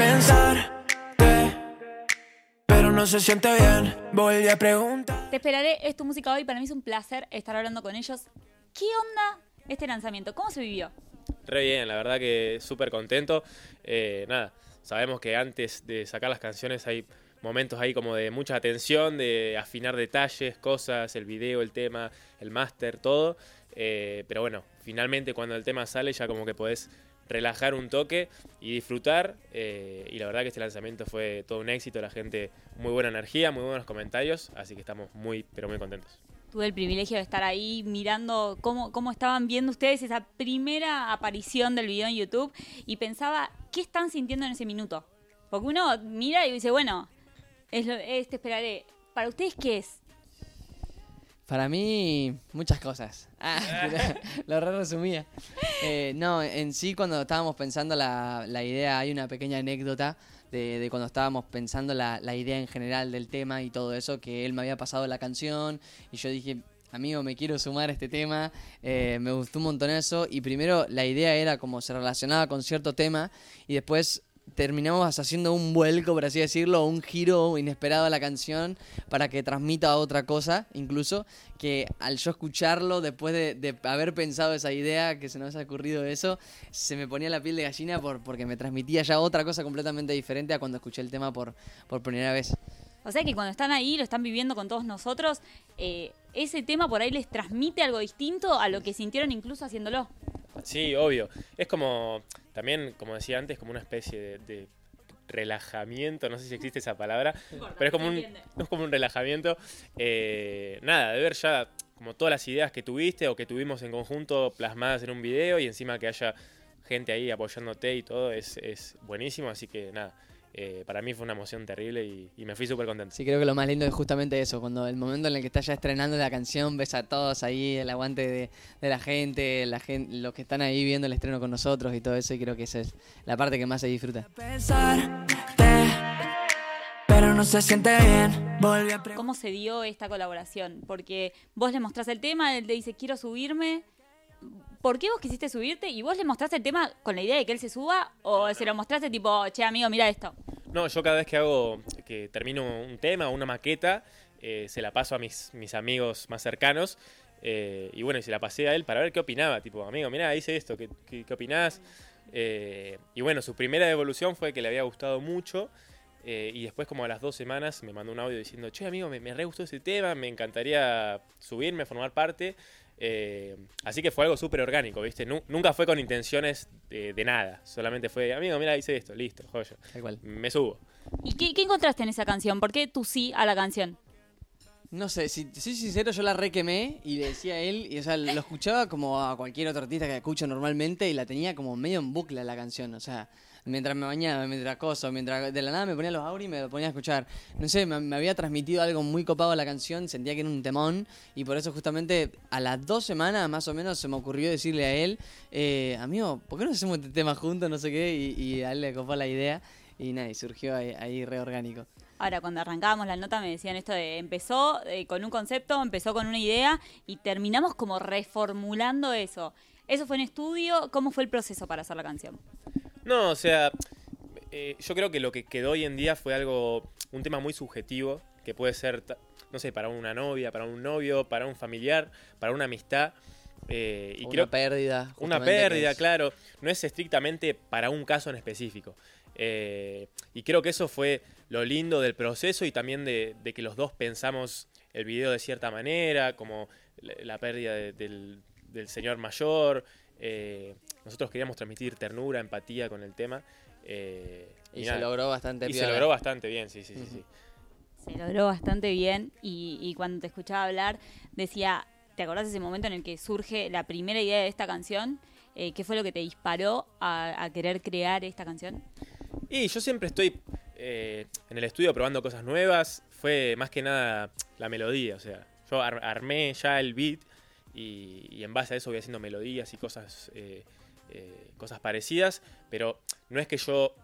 pensar pero no se siente bien. Volví a preguntar. Te esperaré, es tu música hoy. Para mí es un placer estar hablando con ellos. ¿Qué onda este lanzamiento? ¿Cómo se vivió? Re bien, la verdad que súper contento. Eh, nada, sabemos que antes de sacar las canciones hay momentos ahí como de mucha atención, de afinar detalles, cosas, el video, el tema, el máster, todo. Eh, pero bueno, finalmente cuando el tema sale ya como que podés relajar un toque y disfrutar. Eh, y la verdad que este lanzamiento fue todo un éxito, la gente muy buena energía, muy buenos comentarios, así que estamos muy, pero muy contentos. Tuve el privilegio de estar ahí mirando cómo, cómo estaban viendo ustedes esa primera aparición del video en YouTube y pensaba, ¿qué están sintiendo en ese minuto? Porque uno mira y dice, bueno, es, lo, te esperaré. ¿Para ustedes qué es? Para mí, muchas cosas. Ah, lo re resumía. Eh, no, en sí, cuando estábamos pensando la, la idea, hay una pequeña anécdota de, de cuando estábamos pensando la, la, idea en general del tema y todo eso, que él me había pasado la canción y yo dije, amigo, me quiero sumar a este tema, eh, me gustó un montón eso y primero la idea era como se relacionaba con cierto tema y después terminamos haciendo un vuelco, por así decirlo, un giro inesperado a la canción para que transmita otra cosa, incluso, que al yo escucharlo, después de, haber pensado esa idea, que se nos ha ocurrido eso, se me ponía la piel de gallina por, porque me transmitía ya otra cosa completamente diferente a cuando escuché el tema por, por primera vez. O sea que cuando están ahí, lo están viviendo con todos nosotros, eh, ese tema por ahí les transmite algo distinto a lo que sintieron incluso haciéndolo. Sí, obvio. Es como, también, como decía antes, como una especie de, relajamiento, no sé si existe esa palabra, pero es como un, es como un relajamiento. Eh, nada, de ver ya como todas las ideas que tuviste o que tuvimos en conjunto plasmadas en un video y encima que haya gente ahí apoyándote y todo, es, es buenísimo, así que nada. Eh, para mí fue una emoción terrible y, me fui súper contento. Sí, creo que lo más lindo es justamente eso, cuando el momento en el que estás ya estrenando la canción, ves a todos ahí, el aguante de, la gente, la gente, los que están ahí viendo el estreno con nosotros y todo eso, y creo que esa es la parte que más se disfruta. Pero no se siente bien. ¿Cómo se dio esta colaboración? Porque vos le mostrás el tema, él te dice quiero subirme, ¿por qué vos quisiste subirte y vos le mostraste el tema con la idea de que él se suba o se lo mostraste tipo, che amigo, mira esto? No, yo cada vez que hago, que termino un tema una maqueta, eh, se la paso a mis, mis amigos más cercanos eh, y bueno, y se la pasé a él para ver qué opinaba, tipo, amigo, mira, hice esto, ¿qué, qué, opinás? Eh, y bueno, su primera devolución fue que le había gustado mucho. y después, como a las dos semanas, me mandó un audio diciendo: Che, amigo, me, me re gustó ese tema, me encantaría subirme, formar parte. Eh, así que fue algo súper orgánico, ¿viste? nunca fue con intenciones de, nada. Solamente fue, amigo, mira, hice esto, listo, joya. Igual. Me subo. ¿Y qué, encontraste en esa canción? ¿Por qué tú sí a la canción? No sé, si soy sincero, yo la requemé y le decía a él, y o sea, lo escuchaba como a cualquier otro artista que escucho normalmente y la tenía como medio en bucle la canción, o sea, mientras me bañaba, mientras coso, mientras de la nada me ponía los auris y me lo ponía a escuchar. No sé, me, había transmitido algo muy copado a la canción, sentía que era un temón y por eso justamente a las dos semanas más o menos se me ocurrió decirle a él, eh, amigo, ¿por qué no hacemos este tema juntos? No sé qué, y, a él le copó la idea y nada, y surgió ahí, ahí reorgánico. Ahora, cuando arrancábamos la nota me decían esto de empezó eh, con un concepto, empezó con una idea y terminamos como reformulando eso. ¿Eso fue en estudio? ¿Cómo fue el proceso para hacer la canción? No, o sea, eh, yo creo que lo que quedó hoy en día fue algo, un tema muy subjetivo, que puede ser, no sé, para una novia, para un novio, para un familiar, para una amistad. Eh, y una pérdida. Una pérdida, claro. No es estrictamente para un caso en específico. Eh, y creo que eso fue lo lindo del proceso y también de, que los dos pensamos el video de cierta manera, como la, pérdida del, del, señor mayor, eh, nosotros queríamos transmitir ternura, empatía con el tema. Eh, y, se logró bastante bien. Y se logró bastante bien, sí, sí, sí, Se logró bastante bien y, cuando te escuchaba hablar decía, ¿te acordás de ese momento en el que surge la primera idea de esta canción? Eh, ¿Qué fue lo que te disparó a, querer crear esta canción? Y yo siempre estoy en el estudio probando cosas nuevas. Fue más que nada la melodía, o sea, yo armé ya el beat y, en base a eso voy haciendo melodías y cosas, eh, eh, cosas parecidas, pero no es que yo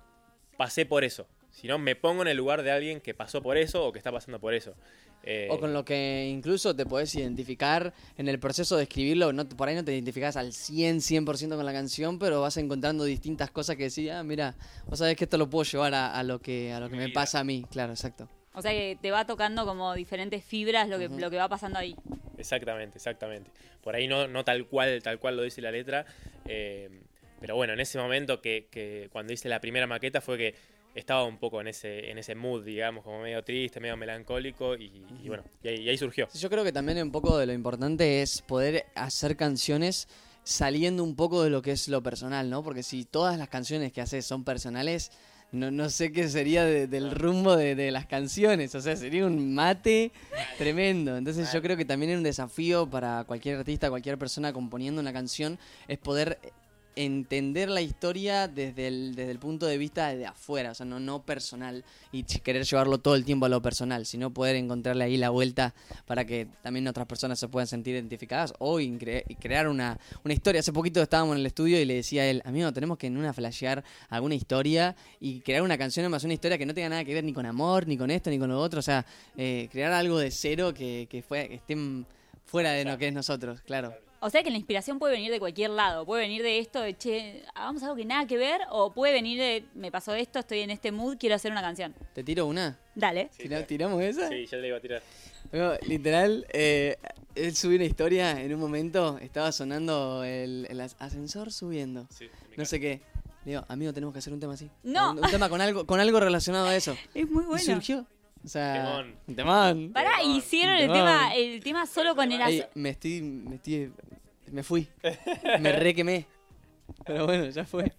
pasé por eso, sino me pongo en el lugar de alguien que pasó por eso o que está pasando por eso. Eh, O con lo que incluso te podés identificar en el proceso de escribirlo. No, por ahí no te identificás al 100, 100% con la canción, pero vas encontrando distintas cosas que decís, ah, mira, vos sabés que esto lo puedo llevar a, a lo que, a lo que me pasa a mí. Claro, exacto. O sea que te va tocando como diferentes fibras lo que, lo que va pasando ahí. Exactamente, exactamente. Por ahí no, no tal cual, tal cual lo dice la letra. eh, pero bueno, en ese momento que, que cuando hice la primera maqueta fue que estaba un poco en ese, en ese mood, digamos, como medio triste, medio melancólico, y, y bueno, y ahí, y ahí surgió. Yo creo que también un poco de lo importante es poder hacer canciones saliendo un poco de lo que es lo personal, ¿no? Porque si todas las canciones que haces son personales, no, no sé qué sería de- del rumbo de, de las canciones. O sea, sería un mate tremendo. Entonces yo creo que también es un desafío para cualquier artista, cualquier persona componiendo una canción, es poder entender la historia desde el, desde el punto de vista de afuera, o sea, no, no personal, y querer llevarlo todo el tiempo a lo personal, sino poder encontrarle ahí la vuelta para que también otras personas se puedan sentir identificadas o crear una, una historia. Hace poquito estábamos en el estudio y le decía a él, amigo, tenemos que en una flashear alguna historia y crear una canción más una historia que no tenga nada que ver ni con amor, ni con esto, ni con lo otro, o sea, eh, crear algo de cero que, que, fue, que esté fuera de lo que es nosotros, claro. O sea que la inspiración puede venir de cualquier lado. Puede venir de esto, de che, hagamos algo que nada que ver. O puede venir de, me pasó esto, estoy en este mood, quiero hacer una canción. ¿Te tiro una? Dale. Sí, ¿Tira- claro. ¿Tiramos esa? Sí, ya te la iba a tirar. No, literal, eh, él subió una historia en un momento, estaba sonando el, el as- ascensor subiendo, Sí, no sé qué. Le digo, amigo, tenemos que hacer un tema así. No. Un, un tema con algo, con algo relacionado a eso. Es muy Y bueno. surgió. O sea, Temón. un temón. Pará, Temón. hicieron el tema, el tema solo con el Ey, as- me estoy, me estoy, me fui. Me re quemé. Pero bueno, ya fue.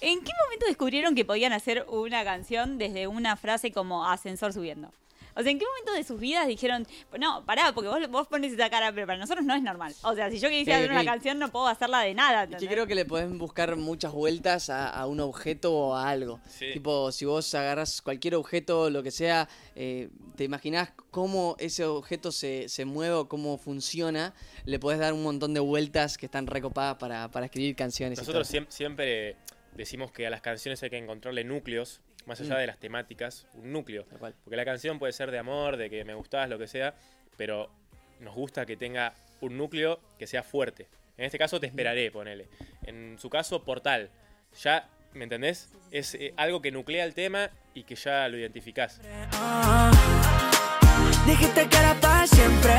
¿En qué momento descubrieron que podían hacer una canción desde una frase como ascensor subiendo? O sea, ¿en qué momento de sus vidas dijeron, no, pará, porque vos, vos pones esa cara, pero para nosotros no es normal? O sea, si yo quisiera hacer una canción, no puedo hacerla de nada. Es que ¿entendés? creo que le podés buscar muchas vueltas a, a un objeto o a algo. Sí. Tipo, si vos agarras cualquier objeto, lo que sea, eh, te imaginás cómo ese objeto se, se mueve o cómo funciona, le podés dar un montón de vueltas que están recopadas para, para escribir canciones. y Nosotros todo. siem- siempre decimos que a las canciones hay que encontrarle núcleos, más allá Mm. de las temáticas, un núcleo. Porque la canción puede ser de amor, de que me gustás, lo que sea, pero nos gusta que tenga un núcleo que sea fuerte. En este caso te esperaré, ponele. En su caso, portal. Ya, ¿me entendés? Es eh, algo que nuclea el tema y que ya lo identificás. Ah, dijiste que era para siempre.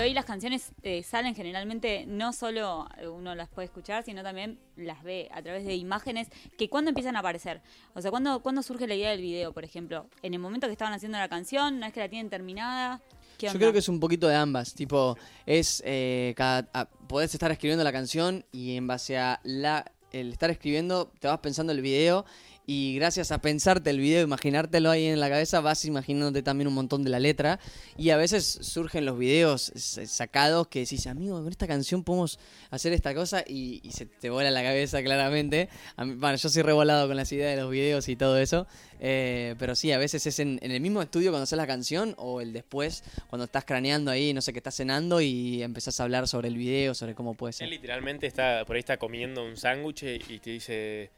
Hoy las canciones eh, salen generalmente, no solo eh, uno las puede escuchar, sino también las ve a través de imágenes que cuando empiezan a aparecer. O sea, cuando, cuando surge la idea del video, por ejemplo. En el momento que estaban haciendo la canción, una vez que la tienen terminada. ¿qué Yo creo que es un poquito de ambas. Tipo, es. Eh, cada, a- podés estar escribiendo la canción y en base a la, el estar escribiendo, te vas pensando el video. Y gracias a pensarte el video, imaginártelo ahí en la cabeza, vas imaginándote también un montón de la letra. Y a veces surgen los videos sacados que decís, amigo, con esta canción podemos hacer esta cosa. Y, y se te vuela la cabeza claramente. Bueno, yo soy revolado con las ideas de los videos y todo eso. Eh, pero sí, a veces es en, en el mismo estudio cuando haces la canción o el después, cuando estás craneando ahí, no sé, que estás cenando y empezás a hablar sobre el video, sobre cómo puede Él ser. literalmente está, por ahí está comiendo un sándwich y te dice,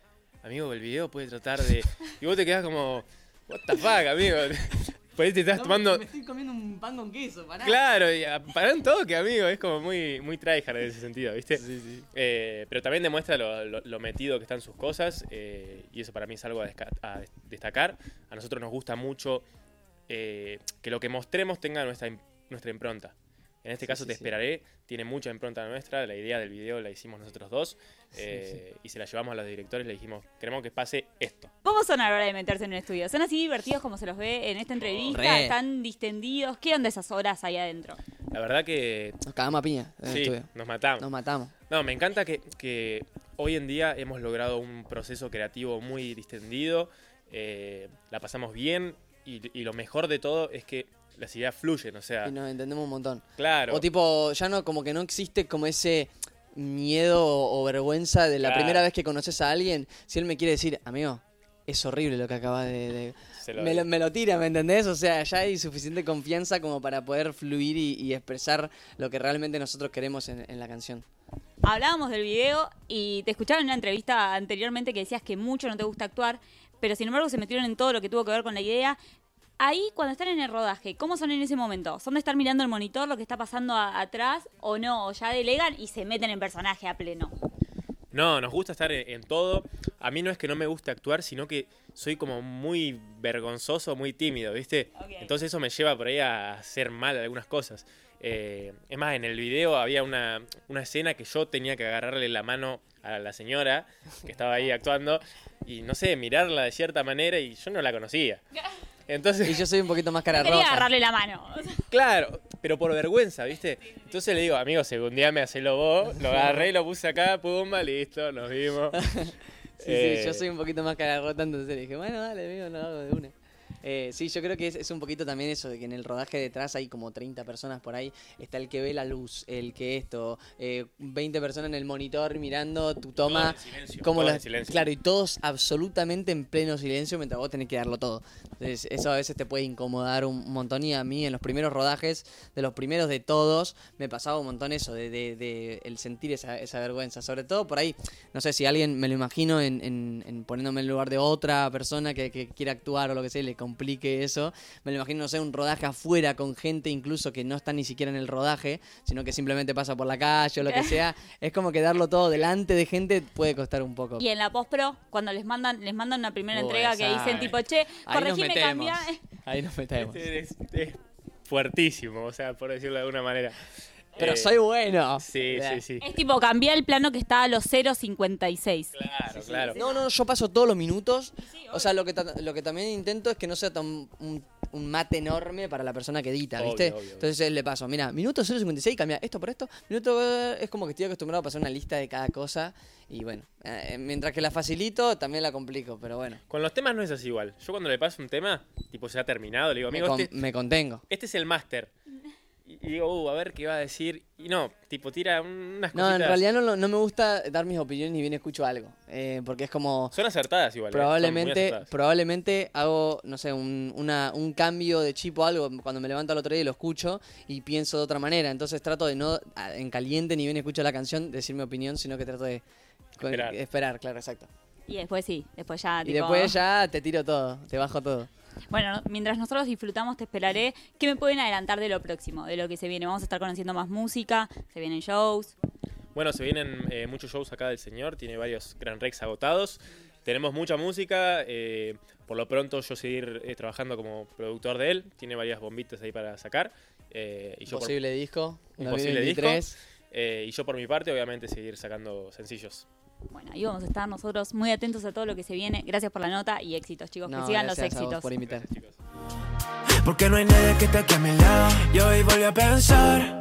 amigo, el video puede tratar de... Y vos te quedás como, what the fuck, amigo. Por ahí te estás tomando... estoy comiendo un pan con queso, pará. Claro, y a- para un toque, amigo. Es como muy, muy tryhard en ese sentido, ¿viste? Eh, pero también demuestra lo, lo- lo metido que está en sus cosas. eh, y eso para mí es algo a, a destacar. A nosotros nos gusta mucho eh, que lo que mostremos tenga nuestra, nuestra impronta. En este Sí, caso sí, te sí. esperaré, tiene mucha impronta nuestra, la idea del video la hicimos nosotros dos eh, y se la llevamos a los directores, le dijimos, queremos que pase esto. ¿Cómo son a la hora de meterse en un estudio? ¿Son así divertidos como se los ve en esta entrevista? Re. ¿Están distendidos? ¿Qué onda esas horas ahí adentro? La verdad que Nos cagamos a piña en el sí, estudio. nos matamos. Nos matamos. No, me encanta que, que hoy en día hemos logrado un proceso creativo muy distendido, eh, la pasamos bien y, y lo mejor de todo es que las ideas fluyen, o sea, Y nos entendemos un montón. claro, O tipo, ya no, como que no existe como ese miedo o vergüenza de la Claro. primera vez que conoces a alguien. Si él me quiere decir, amigo, es horrible lo que acaba de... de-". se lo me, lo, digo. me lo tira, ¿me entendés? O sea, ya hay suficiente confianza como para poder fluir y, y expresar lo que realmente nosotros queremos en, en la canción. Hablábamos del video y te escuchaba en una entrevista anteriormente que decías que mucho no te gusta actuar, pero sin embargo se metieron en todo lo que tuvo que ver con la idea. Ahí, cuando están en el rodaje, ¿cómo son en ese momento? ¿Son de estar mirando el monitor, lo que está pasando a- atrás, o no? ¿O ya delegan y se meten en personaje a pleno? No, nos gusta estar en, en todo. A mí no es que no me guste actuar, sino que soy como muy vergonzoso, muy tímido, ¿viste? Entonces eso me lleva por ahí a hacer mal algunas cosas. Eh, es más, en el video había una, una escena que yo tenía que agarrarle la mano a la señora que estaba ahí actuando y no sé, mirarla de cierta manera y yo no la conocía. Entonces, Y yo soy un poquito más cara Quería roja. agarrarle la mano. Claro, pero por vergüenza, ¿viste? Entonces le digo, amigo, segundiame, hacelo vos. Lo agarré, lo puse acá, pumba, listo, nos vimos. Sí, Eh, sí, yo soy un poquito más cara rota, entonces dije, bueno, dale, amigo, lo hago de una. Eh, sí, yo creo que es, es un poquito también eso, de que en el rodaje detrás hay como 30 personas por ahí. Está el que ve la luz, el que esto, eh, 20 personas en el monitor mirando tu toma. Silencio, como en silencio. Claro, y todos absolutamente en pleno silencio mientras vos tenés que darlo todo. Entonces, eso a veces te puede incomodar un montón. Y a mí, en los primeros rodajes, de los primeros de todos, me pasaba un montón eso, de, de- de el sentir esa, esa vergüenza. Sobre todo por ahí, no sé si alguien me lo imagino en, en- en poniéndome en el lugar de otra persona que, que quiere actuar o lo que sea, y le complique eso. Me lo imagino, no sé, un rodaje afuera con gente incluso que no está ni siquiera en el rodaje, sino que simplemente pasa por la calle o lo que sea. Es como que darlo todo delante de gente puede costar un poco. Y en la postpro, cuando les mandan, les mandan una primera Uy, entrega que dicen tipo, che, Ahí nos corregime, cambia. Ahí nos metemos. Este es, es fuertísimo, o sea, por decirlo de alguna manera. Pero Eh, soy bueno. Sí, sí, sí. Es tipo, cambia el plano que está a los 0.56. Claro, claro. No, no, yo paso todos los minutos. O sea, lo que, lo que también intento es que no sea tan un, un mate enorme para la persona que edita, Obvio, ¿viste? obvio, obvio. Entonces eh, le paso, mira, minuto 0.56, cambia esto por esto. Minuto eh, es como que estoy acostumbrado a pasar una lista de cada cosa. Y bueno, eh, mientras que la facilito, también la complico, pero bueno. Con los temas no es así igual. Yo cuando le paso un tema, tipo se ha terminado, le digo, Me, amigo, con- este, me contengo. este es el máster. Y, digo, uh, a ver qué va a decir. Y no, tipo tira unas No, en cositas. realidad no, lo- no me gusta dar mis opiniones ni bien escucho algo. eh, porque es como... Son acertadas igual. eh, Probablemente, acertadas. probablemente hago, no sé, un, una- un cambio de chip o algo cuando me levanto al otro día y lo escucho y pienso de otra manera. Entonces trato de no, en caliente, ni bien escucho la canción, decir mi opinión, sino que trato de Esperar. esperar, claro, exacto. Y después sí, después ya, Y después ya te tiro todo, te bajo todo. Bueno, mientras nosotros disfrutamos, te esperaré. ¿Qué me pueden adelantar de lo próximo, de lo que se viene? Vamos a estar conociendo más música, se vienen shows. Bueno, se vienen eh, muchos shows acá del señor, tiene varios Gran Rex agotados. Tenemos mucha música, eh, por lo pronto yo seguir eh, trabajando como productor de él, tiene varias bombitas ahí para sacar. eh, y, yo por, Posible disco, un posible 2023. eh, y yo por mi parte, obviamente, seguir sacando sencillos. Bueno, ahí vamos a estar nosotros muy atentos a todo lo que se viene. Gracias por la nota y éxitos, chicos. No, que sigan los gracias a vos éxitos. por invitar. Chicos. Porque no hay nadie que esté aquí a mi lado. Y hoy volví a pensar